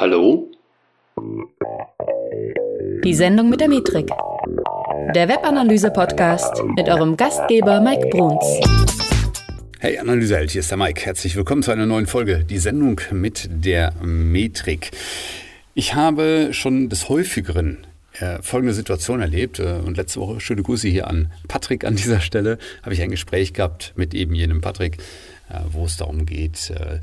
Hallo? Die Sendung mit der Metrik. Der Webanalyse-Podcast mit eurem Gastgeber Mike Bruns. Hey Analyseheld, hier ist der Mike. Herzlich willkommen zu einer neuen Folge, die Sendung mit der Metrik. Ich habe schon des häufigeren äh, folgende Situation erlebt äh, und letzte Woche, schöne Grüße hier an Patrick an dieser Stelle, habe ich ein Gespräch gehabt mit eben jenem Patrick, wo es darum geht, äh,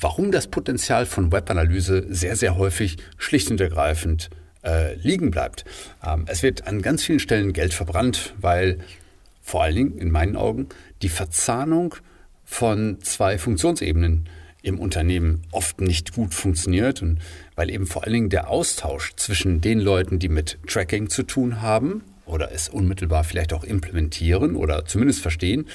warum das Potenzial von Webanalyse sehr, sehr häufig schlicht und ergreifend äh, liegen bleibt. Ähm, es wird an ganz vielen Stellen Geld verbrannt, weil vor allen Dingen in meinen Augen die Verzahnung von zwei Funktionsebenen im Unternehmen oft nicht gut funktioniert und weil eben vor allen Dingen der Austausch zwischen den Leuten, die mit Tracking zu tun haben oder es unmittelbar vielleicht auch implementieren oder zumindest verstehen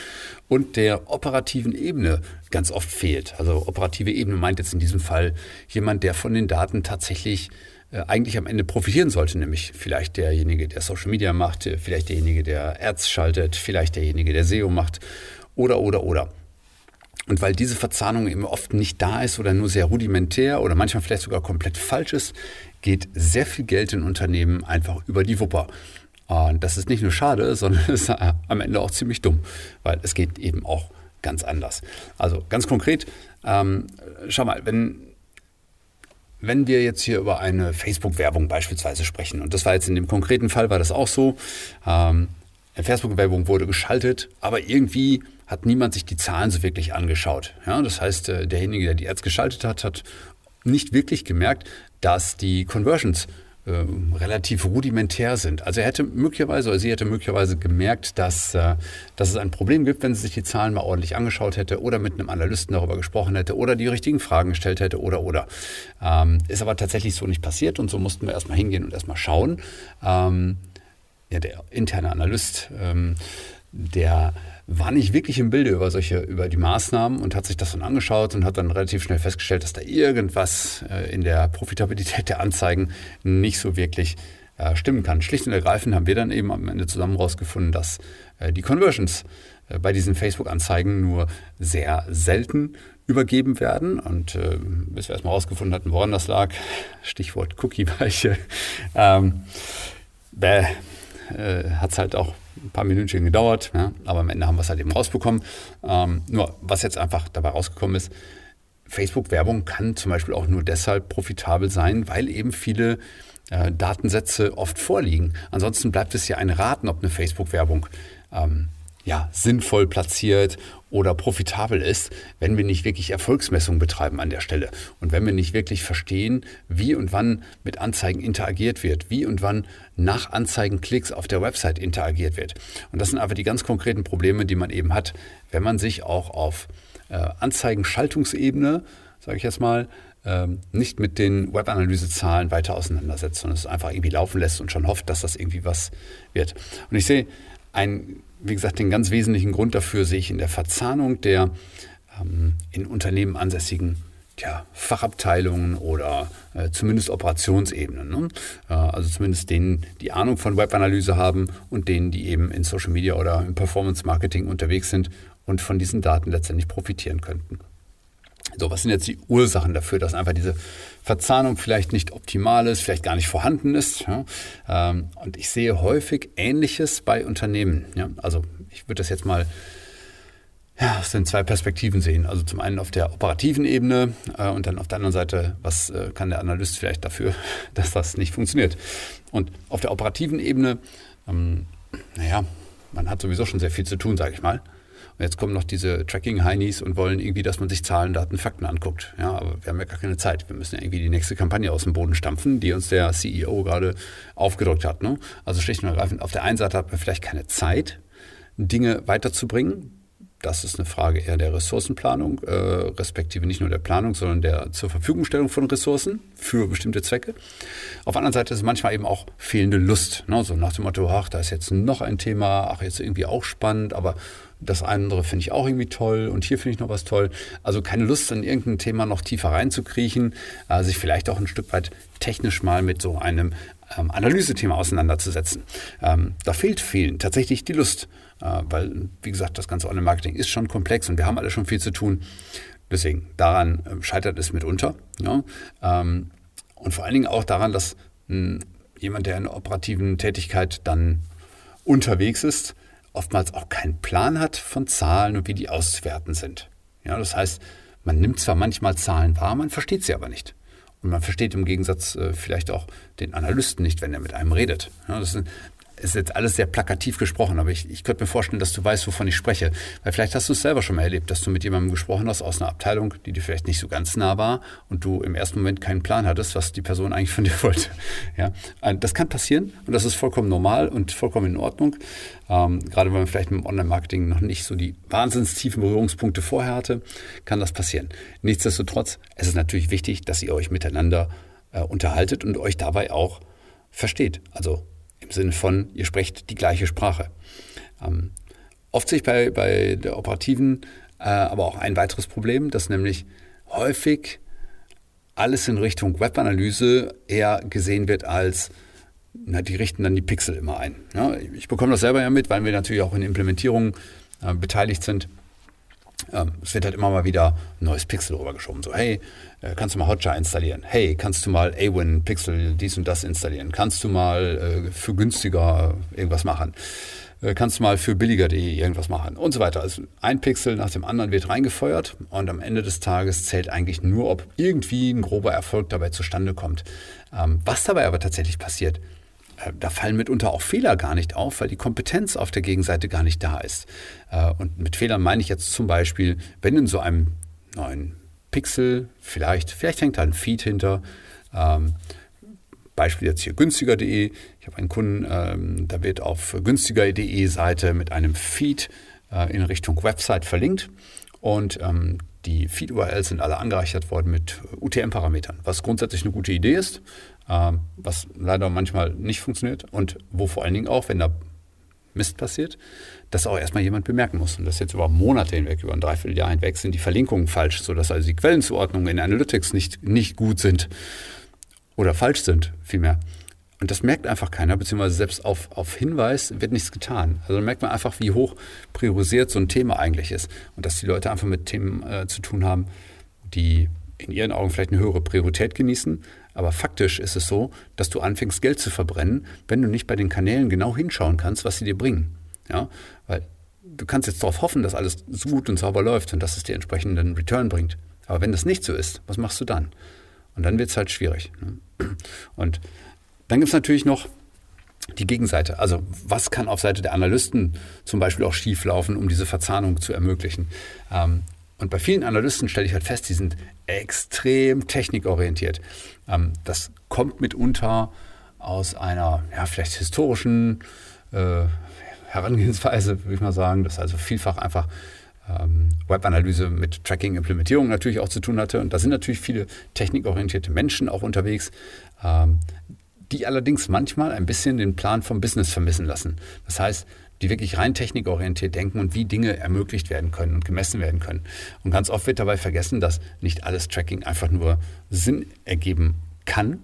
und der operativen Ebene ganz oft fehlt. Also operative Ebene meint jetzt in diesem Fall jemand, der von den Daten tatsächlich äh, eigentlich am Ende profitieren sollte, nämlich vielleicht derjenige, der Social Media macht, vielleicht derjenige, der Ads schaltet, vielleicht derjenige, der SEO macht oder oder oder. Und weil diese Verzahnung eben oft nicht da ist oder nur sehr rudimentär oder manchmal vielleicht sogar komplett falsch ist, geht sehr viel Geld in Unternehmen einfach über die Wupper. Und das ist nicht nur schade, sondern es ist am Ende auch ziemlich dumm, weil es geht eben auch ganz anders. Also ganz konkret, ähm, schau mal, wenn, wenn wir jetzt hier über eine Facebook-Werbung beispielsweise sprechen, und das war jetzt in dem konkreten Fall, war das auch so, ähm, eine Facebook-Werbung wurde geschaltet, aber irgendwie hat niemand sich die Zahlen so wirklich angeschaut. Ja, das heißt, äh, derjenige, der die Ads geschaltet hat, hat nicht wirklich gemerkt, dass die Conversions äh, relativ rudimentär sind. Also er hätte möglicherweise oder sie hätte möglicherweise gemerkt, dass, äh, dass es ein Problem gibt, wenn sie sich die Zahlen mal ordentlich angeschaut hätte oder mit einem Analysten darüber gesprochen hätte oder die richtigen Fragen gestellt hätte oder oder. Ähm, ist aber tatsächlich so nicht passiert und so mussten wir erstmal hingehen und erstmal schauen. Ähm, ja, der interne Analyst, ähm, der war nicht wirklich im Bilde über solche, über die Maßnahmen und hat sich das dann angeschaut und hat dann relativ schnell festgestellt, dass da irgendwas äh, in der Profitabilität der Anzeigen nicht so wirklich äh, stimmen kann. Schlicht und ergreifend haben wir dann eben am Ende zusammen herausgefunden, dass äh, die Conversions bei diesen Facebook-Anzeigen nur sehr selten übergeben werden. Und äh, bis wir erstmal herausgefunden hatten, woran das lag, Stichwort Cookie-Weiche, ähm, äh, hat es halt auch ein paar Minütchen gedauert, ja, aber am Ende haben wir es halt eben rausbekommen. Ähm, nur was jetzt einfach dabei rausgekommen ist, Facebook-Werbung kann zum Beispiel auch nur deshalb profitabel sein, weil eben viele äh, Datensätze oft vorliegen. Ansonsten bleibt es ja ein Raten, ob eine Facebook-Werbung ähm, ja, sinnvoll platziert oder profitabel ist, wenn wir nicht wirklich Erfolgsmessung betreiben an der Stelle und wenn wir nicht wirklich verstehen, wie und wann mit Anzeigen interagiert wird, wie und wann nach Anzeigenklicks auf der Website interagiert wird. Und das sind einfach die ganz konkreten Probleme, die man eben hat, wenn man sich auch auf äh, Anzeigenschaltungsebene, sage ich jetzt mal, ähm, nicht mit den Webanalysezahlen weiter auseinandersetzt, sondern es einfach irgendwie laufen lässt und schon hofft, dass das irgendwie was wird. Und ich sehe ein wie gesagt, den ganz wesentlichen Grund dafür sehe ich in der Verzahnung der ähm, in Unternehmen ansässigen ja, Fachabteilungen oder äh, zumindest Operationsebenen. Ne? Äh, also zumindest denen, die Ahnung von Webanalyse haben und denen, die eben in Social Media oder im Performance Marketing unterwegs sind und von diesen Daten letztendlich profitieren könnten. So, was sind jetzt die Ursachen dafür, dass einfach diese Verzahnung vielleicht nicht optimal ist, vielleicht gar nicht vorhanden ist? Ja? Ähm, und ich sehe häufig Ähnliches bei Unternehmen. Ja? Also ich würde das jetzt mal ja, aus den zwei Perspektiven sehen. Also zum einen auf der operativen Ebene äh, und dann auf der anderen Seite, was äh, kann der Analyst vielleicht dafür, dass das nicht funktioniert. Und auf der operativen Ebene, ähm, naja, man hat sowieso schon sehr viel zu tun, sage ich mal. Jetzt kommen noch diese Tracking-Heinis und wollen irgendwie, dass man sich Zahlen, Daten, Fakten anguckt. Ja, aber wir haben ja gar keine Zeit. Wir müssen ja irgendwie die nächste Kampagne aus dem Boden stampfen, die uns der CEO gerade aufgedrückt hat. Ne? Also schlicht und ergreifend, auf der einen Seite hat man vielleicht keine Zeit, Dinge weiterzubringen. Das ist eine Frage eher der Ressourcenplanung, äh, respektive nicht nur der Planung, sondern der zur Verfügungstellung von Ressourcen für bestimmte Zwecke. Auf der anderen Seite ist es manchmal eben auch fehlende Lust. Ne? So nach dem Motto, ach, da ist jetzt noch ein Thema, ach, jetzt irgendwie auch spannend, aber das andere finde ich auch irgendwie toll und hier finde ich noch was toll. Also keine Lust, in irgendein Thema noch tiefer reinzukriechen, äh, sich vielleicht auch ein Stück weit technisch mal mit so einem ähm, Analysethema auseinanderzusetzen. Ähm, da fehlt vielen tatsächlich die Lust, weil, wie gesagt, das ganze Online-Marketing ist schon komplex und wir haben alle schon viel zu tun. Deswegen, daran äh, scheitert es mitunter. Ja? Ähm, Und vor allen Dingen auch daran, dass mh, jemand, der in der operativen Tätigkeit dann unterwegs ist, oftmals auch keinen Plan hat von Zahlen und wie die auszuwerten sind. Ja, das heißt, man nimmt zwar manchmal Zahlen wahr, man versteht sie aber nicht. Und man versteht im Gegensatz äh, vielleicht auch den Analysten nicht, wenn er mit einem redet. Ja, das sind, ist jetzt alles sehr plakativ gesprochen, aber ich, ich könnte mir vorstellen, dass du weißt, wovon ich spreche. Weil vielleicht hast du es selber schon mal erlebt, dass du mit jemandem gesprochen hast aus einer Abteilung, die dir vielleicht nicht so ganz nah war und du im ersten Moment keinen Plan hattest, was die Person eigentlich von dir wollte. Ja, das kann passieren und das ist vollkommen normal und vollkommen in Ordnung. Ähm, gerade wenn man vielleicht im Online-Marketing noch nicht so die wahnsinns tiefen Berührungspunkte vorher hatte, kann das passieren. Nichtsdestotrotz, es ist natürlich wichtig, dass ihr euch miteinander äh, unterhaltet und euch dabei auch versteht. Also im Sinne von, ihr sprecht die gleiche Sprache. Ähm, oft sehe ich bei, bei der operativen äh, aber auch ein weiteres Problem, dass nämlich häufig alles in Richtung Webanalyse eher gesehen wird als, na, die richten dann die Pixel immer ein. Ja, ich bekomme das selber ja mit, weil wir natürlich auch in Implementierungen äh, beteiligt sind. Ähm, es wird halt immer mal wieder ein neues Pixel rübergeschoben. So, hey, äh, kannst du mal Hotjar installieren? Hey, kannst du mal Awin Pixel dies und das installieren? Kannst du mal äh, für günstiger irgendwas machen? Äh, kannst du mal für billiger.de irgendwas machen? Und so weiter. Also ein Pixel nach dem anderen wird reingefeuert und am Ende des Tages zählt eigentlich nur, ob irgendwie ein grober Erfolg dabei zustande kommt. Ähm, was dabei aber tatsächlich passiert, da fallen mitunter auch Fehler gar nicht auf, weil die Kompetenz auf der Gegenseite gar nicht da ist. Äh, und mit Fehlern meine ich jetzt zum Beispiel, wenn in so einem neuen Pixel vielleicht, vielleicht hängt da ein Feed hinter, ähm, Beispiel jetzt hier günstiger.de. Ich habe einen Kunden, ähm, da wird auf günstiger.de Seite mit einem Feed äh, in Richtung Website verlinkt und ähm, die Feed-URLs sind alle angereichert worden mit UTM-Parametern, was grundsätzlich eine gute Idee ist. Ähm, was leider manchmal nicht funktioniert und wo vor allen Dingen auch, wenn da Mist passiert, dass auch erstmal jemand bemerken muss. Und das jetzt über Monate hinweg, über ein Dreivierteljahr hinweg, sind die Verlinkungen falsch, sodass also die Quellenzuordnungen in Analytics nicht, nicht gut sind oder falsch sind, vielmehr. Und das merkt einfach keiner, beziehungsweise selbst auf, auf Hinweis wird nichts getan. Also da merkt man einfach, wie hoch priorisiert so ein Thema eigentlich ist. Und dass die Leute einfach mit Themen äh, zu tun haben, die in ihren Augen vielleicht eine höhere Priorität genießen, aber faktisch ist es so, dass du anfängst, Geld zu verbrennen, wenn du nicht bei den Kanälen genau hinschauen kannst, was sie dir bringen. Ja? Weil du kannst jetzt darauf hoffen, dass alles so gut und sauber läuft und dass es dir entsprechenden Return bringt. Aber wenn das nicht so ist, was machst du dann? Und dann wird es halt schwierig. Ne? Und dann gibt es natürlich noch die Gegenseite. Also was kann auf Seite der Analysten zum Beispiel auch schieflaufen, um diese Verzahnung zu ermöglichen? Ähm, und bei vielen Analysten stelle ich halt fest, die sind extrem technikorientiert. Ähm, das kommt mitunter aus einer ja, vielleicht historischen äh, Herangehensweise, würde ich mal sagen, dass also vielfach einfach ähm, Webanalyse mit Tracking-Implementierung natürlich auch zu tun hatte. Und da sind natürlich viele technikorientierte Menschen auch unterwegs, ähm, die allerdings manchmal ein bisschen den Plan vom Business vermissen lassen. Das heißt, die wirklich rein technikorientiert denken und wie Dinge ermöglicht werden können und gemessen werden können. Und ganz oft wird dabei vergessen, dass nicht alles Tracking einfach nur Sinn ergeben kann.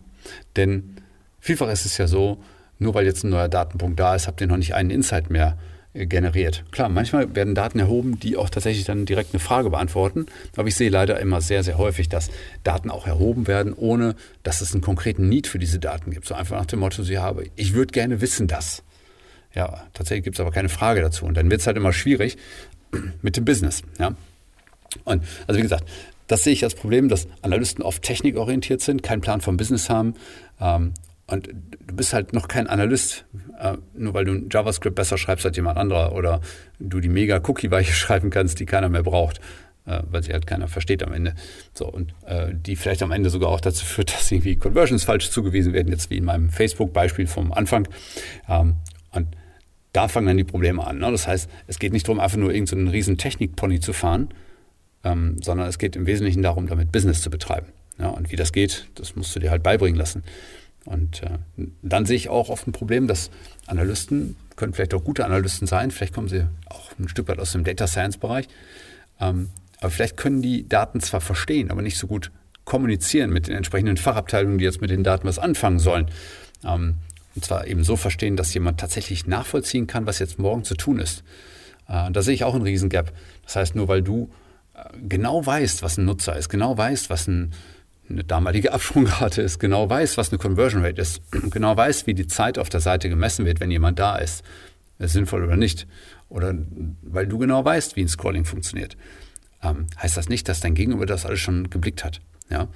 Denn vielfach ist es ja so, nur weil jetzt ein neuer Datenpunkt da ist, habt ihr noch nicht einen Insight mehr generiert. Klar, manchmal werden Daten erhoben, die auch tatsächlich dann direkt eine Frage beantworten. Aber ich sehe leider immer sehr, sehr häufig, dass Daten auch erhoben werden, ohne dass es einen konkreten Need für diese Daten gibt. So einfach nach dem Motto, sie habe, ich würde gerne wissen das. Ja, tatsächlich gibt es aber keine Frage dazu. Und dann wird es halt immer schwierig mit dem Business. Ja? Und also wie gesagt, das sehe ich als Problem, dass Analysten oft technikorientiert sind, keinen Plan vom Business haben. Ähm, und du bist halt noch kein Analyst, äh, nur weil du JavaScript besser schreibst als jemand anderer oder du die mega Cookie-Weiche schreiben kannst, die keiner mehr braucht, äh, weil sie halt keiner versteht am Ende. So, und äh, die vielleicht am Ende sogar auch dazu führt, dass irgendwie Conversions falsch zugewiesen werden, jetzt wie in meinem Facebook-Beispiel vom Anfang. Ähm, und da fangen dann die Probleme an. Ne? Das heißt, es geht nicht darum, einfach nur irgendeinen so riesen Technik-Pony zu fahren, ähm, sondern es geht im Wesentlichen darum, damit Business zu betreiben. Ja? Und wie das geht, das musst du dir halt beibringen lassen. Und äh, dann sehe ich auch oft ein Problem, dass Analysten, können vielleicht auch gute Analysten sein, vielleicht kommen sie auch ein Stück weit aus dem Data Science-Bereich, ähm, aber vielleicht können die Daten zwar verstehen, aber nicht so gut kommunizieren mit den entsprechenden Fachabteilungen, die jetzt mit den Daten was anfangen sollen. Ähm, und zwar eben so verstehen, dass jemand tatsächlich nachvollziehen kann, was jetzt morgen zu tun ist. Äh, da sehe ich auch einen Riesengap. Das heißt, nur weil du äh, genau weißt, was ein Nutzer ist, genau weißt, was ein eine damalige Absprungrate ist, genau weiß, was eine Conversion Rate ist, genau weiß, wie die Zeit auf der Seite gemessen wird, wenn jemand da ist, sinnvoll oder nicht, oder weil du genau weißt, wie ein Scrolling funktioniert, ähm, heißt das nicht, dass dein Gegenüber das alles schon geblickt hat. Ja?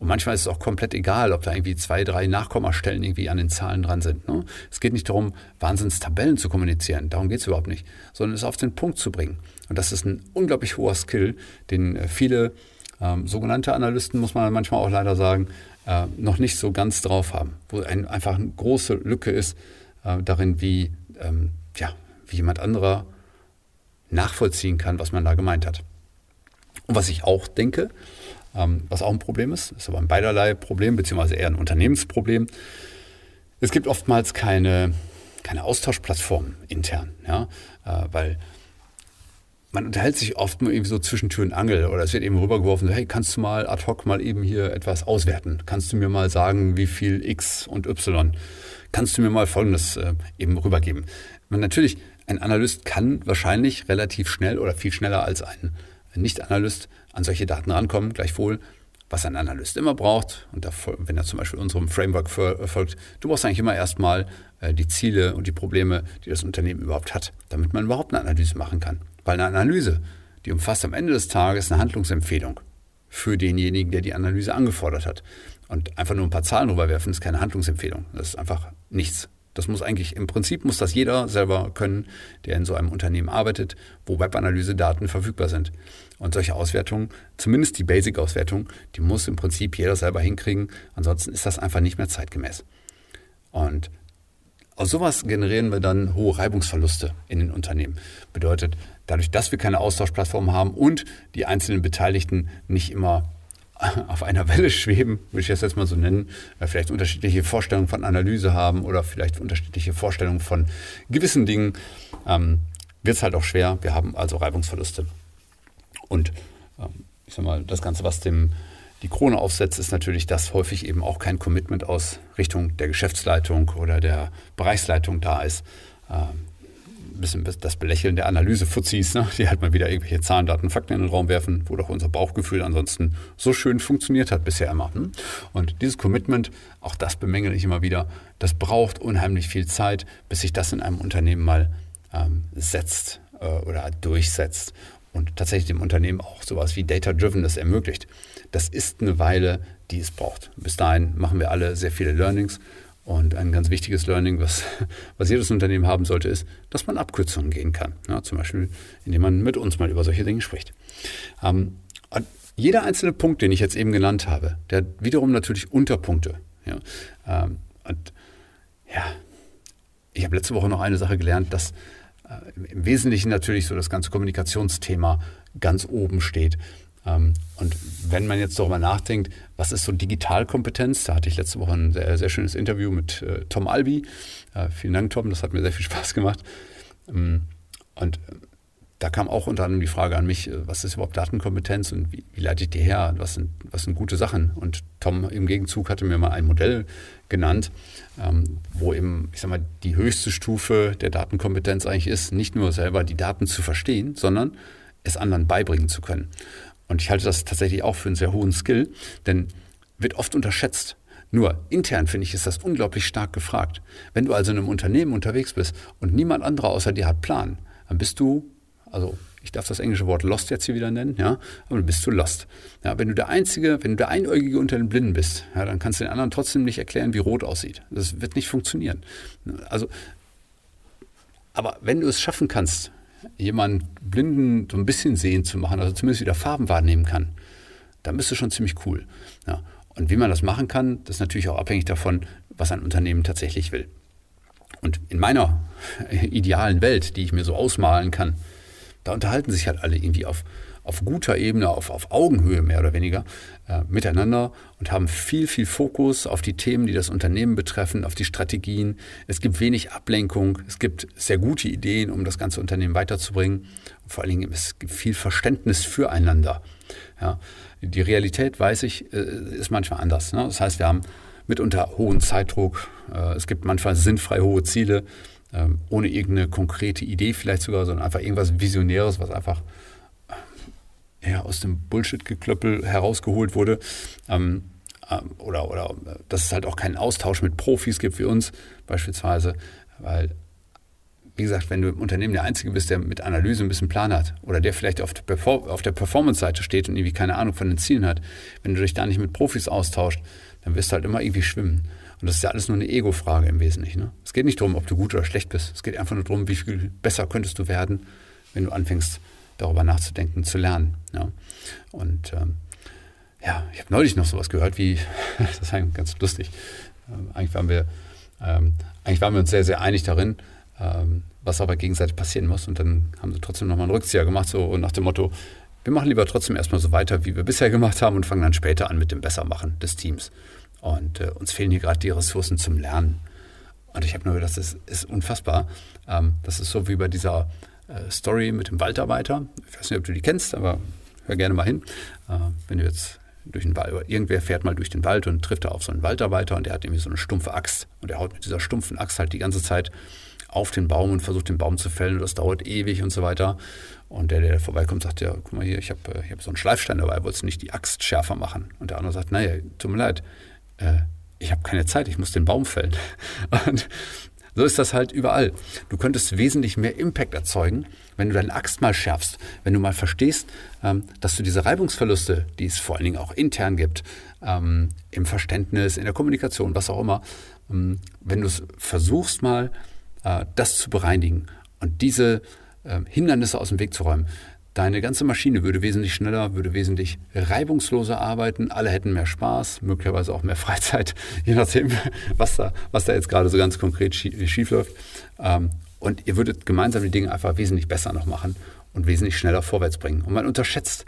Und manchmal ist es auch komplett egal, ob da irgendwie zwei, drei Nachkommastellen irgendwie an den Zahlen dran sind. Ne? Es geht nicht darum, Wahnsinns-Tabellen zu kommunizieren. Darum geht es überhaupt nicht. Sondern es auf den Punkt zu bringen. Und das ist ein unglaublich hoher Skill, den äh, viele ähm, sogenannte Analysten, muss man manchmal auch leider sagen, äh, noch nicht so ganz drauf haben. Wo ein, einfach eine große Lücke ist äh, darin, wie, ähm, ja, wie jemand anderer nachvollziehen kann, was man da gemeint hat. Und was ich auch denke, ähm, was auch ein Problem ist, ist aber ein beiderlei Problem, beziehungsweise eher ein Unternehmensproblem. Es gibt oftmals keine, keine Austauschplattform intern, ja, äh, weil man unterhält sich oft nur irgendwie so zwischen Tür und Angel oder es wird eben rübergeworfen, so, hey, kannst du mal ad hoc mal eben hier etwas auswerten? Kannst du mir mal sagen, wie viel X und Y? Kannst du mir mal Folgendes äh, eben rübergeben? Man natürlich, ein Analyst kann wahrscheinlich relativ schnell oder viel schneller als ein Nicht-Analyst an solche Daten rankommen, gleichwohl was ein Analyst immer braucht, und da, wenn er zum Beispiel unserem Framework folgt, du brauchst eigentlich immer erstmal die Ziele und die Probleme, die das Unternehmen überhaupt hat, damit man überhaupt eine Analyse machen kann. Weil eine Analyse, die umfasst am Ende des Tages eine Handlungsempfehlung für denjenigen, der die Analyse angefordert hat. Und einfach nur ein paar Zahlen rüberwerfen ist keine Handlungsempfehlung. Das ist einfach nichts. Das muss eigentlich, im Prinzip muss das jeder selber können, der in so einem Unternehmen arbeitet, wo Webanalyse-Daten verfügbar sind. Und solche Auswertungen, zumindest die Basic-Auswertung, die muss im Prinzip jeder selber hinkriegen. Ansonsten ist das einfach nicht mehr zeitgemäß. Und aus sowas generieren wir dann hohe Reibungsverluste in den Unternehmen. Bedeutet, dadurch, dass wir keine Austauschplattform haben und die einzelnen Beteiligten nicht immer auf einer Welle schweben, würde ich das jetzt mal so nennen, äh, vielleicht unterschiedliche Vorstellungen von Analyse haben oder vielleicht unterschiedliche Vorstellungen von gewissen Dingen, ähm, wird es halt auch schwer. Wir haben also Reibungsverluste. Und ähm, ich sag mal, das Ganze, was dem die Krone aufsetzt, ist natürlich, dass häufig eben auch kein Commitment aus Richtung der Geschäftsleitung oder der Bereichsleitung da ist. Ähm, bisschen das Belächeln der Analyse-Fuzis, ne? die halt mal wieder irgendwelche Zahlen, Daten, Fakten in den Raum werfen, wo doch unser Bauchgefühl ansonsten so schön funktioniert hat bisher immer. Hm? Und dieses Commitment, auch das bemängel ich immer wieder, das braucht unheimlich viel Zeit, bis sich das in einem Unternehmen mal ähm, setzt äh, oder durchsetzt und tatsächlich dem Unternehmen auch sowas wie Data-Driven das ermöglicht. Das ist eine Weile, die es braucht. Bis dahin machen wir alle sehr viele Learnings und ein ganz wichtiges Learning, was, was jedes Unternehmen haben sollte, ist, dass man Abkürzungen gehen kann. Ja, zum Beispiel, indem man mit uns mal über solche Dinge spricht. Ähm, jeder einzelne Punkt, den ich jetzt eben genannt habe, der hat wiederum natürlich Unterpunkte. Ja, ähm, und ja, ich habe letzte Woche noch eine Sache gelernt, dass im Wesentlichen natürlich so das ganze Kommunikationsthema ganz oben steht. Ähm, und wenn man jetzt darüber nachdenkt, was ist so Digitalkompetenz, da hatte ich letzte Woche ein sehr, sehr schönes Interview mit äh, Tom Albi. Äh, vielen Dank, Tom, das hat mir sehr viel Spaß gemacht. Ähm, und äh, da kam auch unter anderem die Frage an mich, äh, was ist überhaupt Datenkompetenz und wie, wie leite ich die her? Was sind, was sind gute Sachen? Und Tom im Gegenzug hatte mir mal ein Modell genannt, ähm, wo eben, ich sag mal, die höchste Stufe der Datenkompetenz eigentlich ist, nicht nur selber die Daten zu verstehen, sondern es anderen beibringen zu können. Und ich halte das tatsächlich auch für einen sehr hohen Skill, denn wird oft unterschätzt. Nur intern finde ich, ist das unglaublich stark gefragt. Wenn du also in einem Unternehmen unterwegs bist und niemand anderer außer dir hat Plan, dann bist du, also ich darf das englische Wort lost jetzt hier wieder nennen, ja, aber dann bist du lost. Ja, wenn du der Einzige, wenn du der Einäugige unter den Blinden bist, ja, dann kannst du den anderen trotzdem nicht erklären, wie rot aussieht. Das wird nicht funktionieren. Also, aber wenn du es schaffen kannst, jemanden Blinden so ein bisschen sehen zu machen, also zumindest wieder Farben wahrnehmen kann, dann bist du schon ziemlich cool. Ja. Und wie man das machen kann, das ist natürlich auch abhängig davon, was ein Unternehmen tatsächlich will. Und in meiner idealen Welt, die ich mir so ausmalen kann, da unterhalten sich halt alle irgendwie auf, auf guter Ebene, auf, auf Augenhöhe mehr oder weniger äh, miteinander und haben viel, viel Fokus auf die Themen, die das Unternehmen betreffen, auf die Strategien. Es gibt wenig Ablenkung, es gibt sehr gute Ideen, um das ganze Unternehmen weiterzubringen. Und vor allen Dingen es gibt viel Verständnis füreinander. Ja. Die Realität, weiß ich, äh, ist manchmal anders. Ne? Das heißt, wir haben mitunter hohen Zeitdruck, äh, es gibt manchmal sinnfrei hohe Ziele, ähm, ohne irgendeine konkrete Idee vielleicht sogar, sondern einfach irgendwas Visionäres, was einfach ja, aus dem Bullshit-Geklöppel herausgeholt wurde. Ähm, ähm, oder, oder dass es halt auch keinen Austausch mit Profis gibt wie uns beispielsweise, weil wie gesagt, wenn du im Unternehmen der Einzige bist, der mit Analyse ein bisschen Plan hat oder der vielleicht auf der, der Performance-Seite steht und irgendwie keine Ahnung von den Zielen hat, wenn du dich da nicht mit Profis austauscht, dann wirst du halt immer irgendwie schwimmen. Und das ist ja alles nur eine Ego-Frage im Wesentlichen. Ne? Es geht nicht darum, ob du gut oder schlecht bist. Es geht einfach nur darum, wie viel besser könntest du werden, wenn du anfängst, darüber nachzudenken, zu lernen. Ja? Und ähm, ja, ich habe neulich noch sowas gehört, wie, das ist eigentlich ganz lustig. Ähm, eigentlich, waren wir, ähm, eigentlich waren wir uns sehr, sehr einig darin, ähm, was aber gegenseitig passieren muss. Und dann haben sie trotzdem nochmal einen Rückzieher gemacht, so nach dem Motto, wir machen lieber trotzdem erstmal so weiter, wie wir bisher gemacht haben und fangen dann später an mit dem Bessermachen des Teams. Und äh, uns fehlen hier gerade die Ressourcen zum Lernen. Und ich habe nur gedacht, das ist, unfassbar. Ähm, das ist so wie bei dieser äh, Story mit dem Waldarbeiter. Ich weiß nicht, ob du die kennst, aber hör gerne mal hin. Äh, wenn du jetzt durch den Wald, irgendwer fährt mal durch den Wald und trifft da auf so einen Waldarbeiter und der hat irgendwie so eine stumpfe Axt. Und der haut mit dieser stumpfen Axt halt die ganze Zeit auf den Baum und versucht den Baum zu fällen und das dauert ewig und so weiter. Und der, der vorbeikommt, sagt, ja, guck mal hier, ich habe ich hab so einen Schleifstein dabei, wolltest du nicht die Axt schärfer machen? Und der andere sagt, naja, tut mir leid, äh, ich habe keine Zeit, ich muss den Baum fällen. Und so ist das halt überall. Du könntest wesentlich mehr Impact erzeugen, wenn du deine Axt mal schärfst, wenn du mal verstehst, ähm, dass du diese Reibungsverluste, die es vor allen Dingen auch intern gibt, ähm, im Verständnis, in der Kommunikation, was auch immer, ähm, wenn du es versuchst mal äh, das zu bereinigen und diese Hindernisse aus dem Weg zu räumen. Deine ganze Maschine würde wesentlich schneller, würde wesentlich reibungsloser arbeiten. Alle hätten mehr Spaß, möglicherweise auch mehr Freizeit, je nachdem, was da, was da jetzt gerade so ganz konkret schief läuft. Ähm, und ihr würdet gemeinsam die Dinge einfach wesentlich besser noch machen und wesentlich schneller vorwärts bringen. Und man unterschätzt,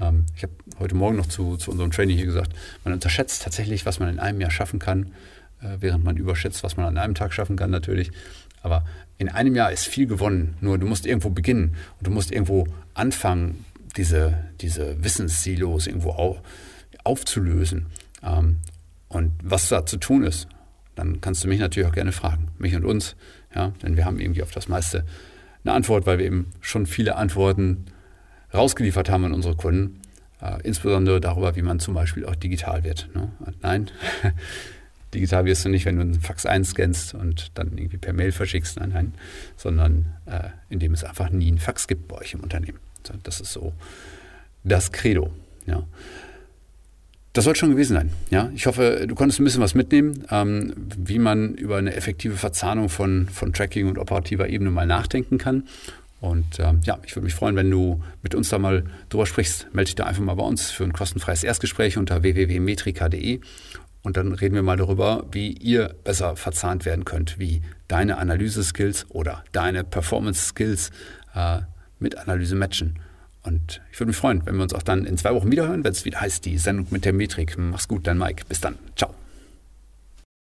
ähm, ich habe heute Morgen noch zu, zu unserem Training hier gesagt, man unterschätzt tatsächlich, was man in einem Jahr schaffen kann, äh, während man überschätzt, was man an einem Tag schaffen kann natürlich. Aber in einem Jahr ist viel gewonnen. Nur du musst irgendwo beginnen und du musst irgendwo anfangen, diese, diese Wissenssilos irgendwo auf, aufzulösen. Ähm, und was da zu tun ist, dann kannst du mich natürlich auch gerne fragen, mich und uns, ja, denn wir haben irgendwie auf das meiste eine Antwort, weil wir eben schon viele Antworten rausgeliefert haben an unsere Kunden, äh, insbesondere darüber, wie man zum Beispiel auch digital wird. Ne? Nein, digital wirst du nicht, wenn du einen Fax einscannst und dann irgendwie per Mail verschickst, nein, nein, sondern äh, indem es einfach nie einen Fax gibt bei euch im Unternehmen. Das ist so das Credo. Ja. Das soll schon gewesen sein. Ja, ich hoffe, du konntest ein bisschen was mitnehmen, ähm, wie man über eine effektive Verzahnung von, von Tracking und operativer Ebene mal nachdenken kann. Und ähm, ja, ich würde mich freuen, wenn du mit uns da mal drüber sprichst. Melde dich da einfach mal bei uns für ein kostenfreies Erstgespräch unter www.metrika.de und dann reden wir mal darüber, wie ihr besser verzahnt werden könnt, wie deine Analyse-Skills oder deine Performance-Skills äh, mit Analyse matchen. Und ich würde mich freuen, wenn wir uns auch dann in zwei Wochen wiederhören, wenn es wieder heißt, die Sendung mit der Metrik. Mach's gut, dein Mike. Bis dann. Ciao.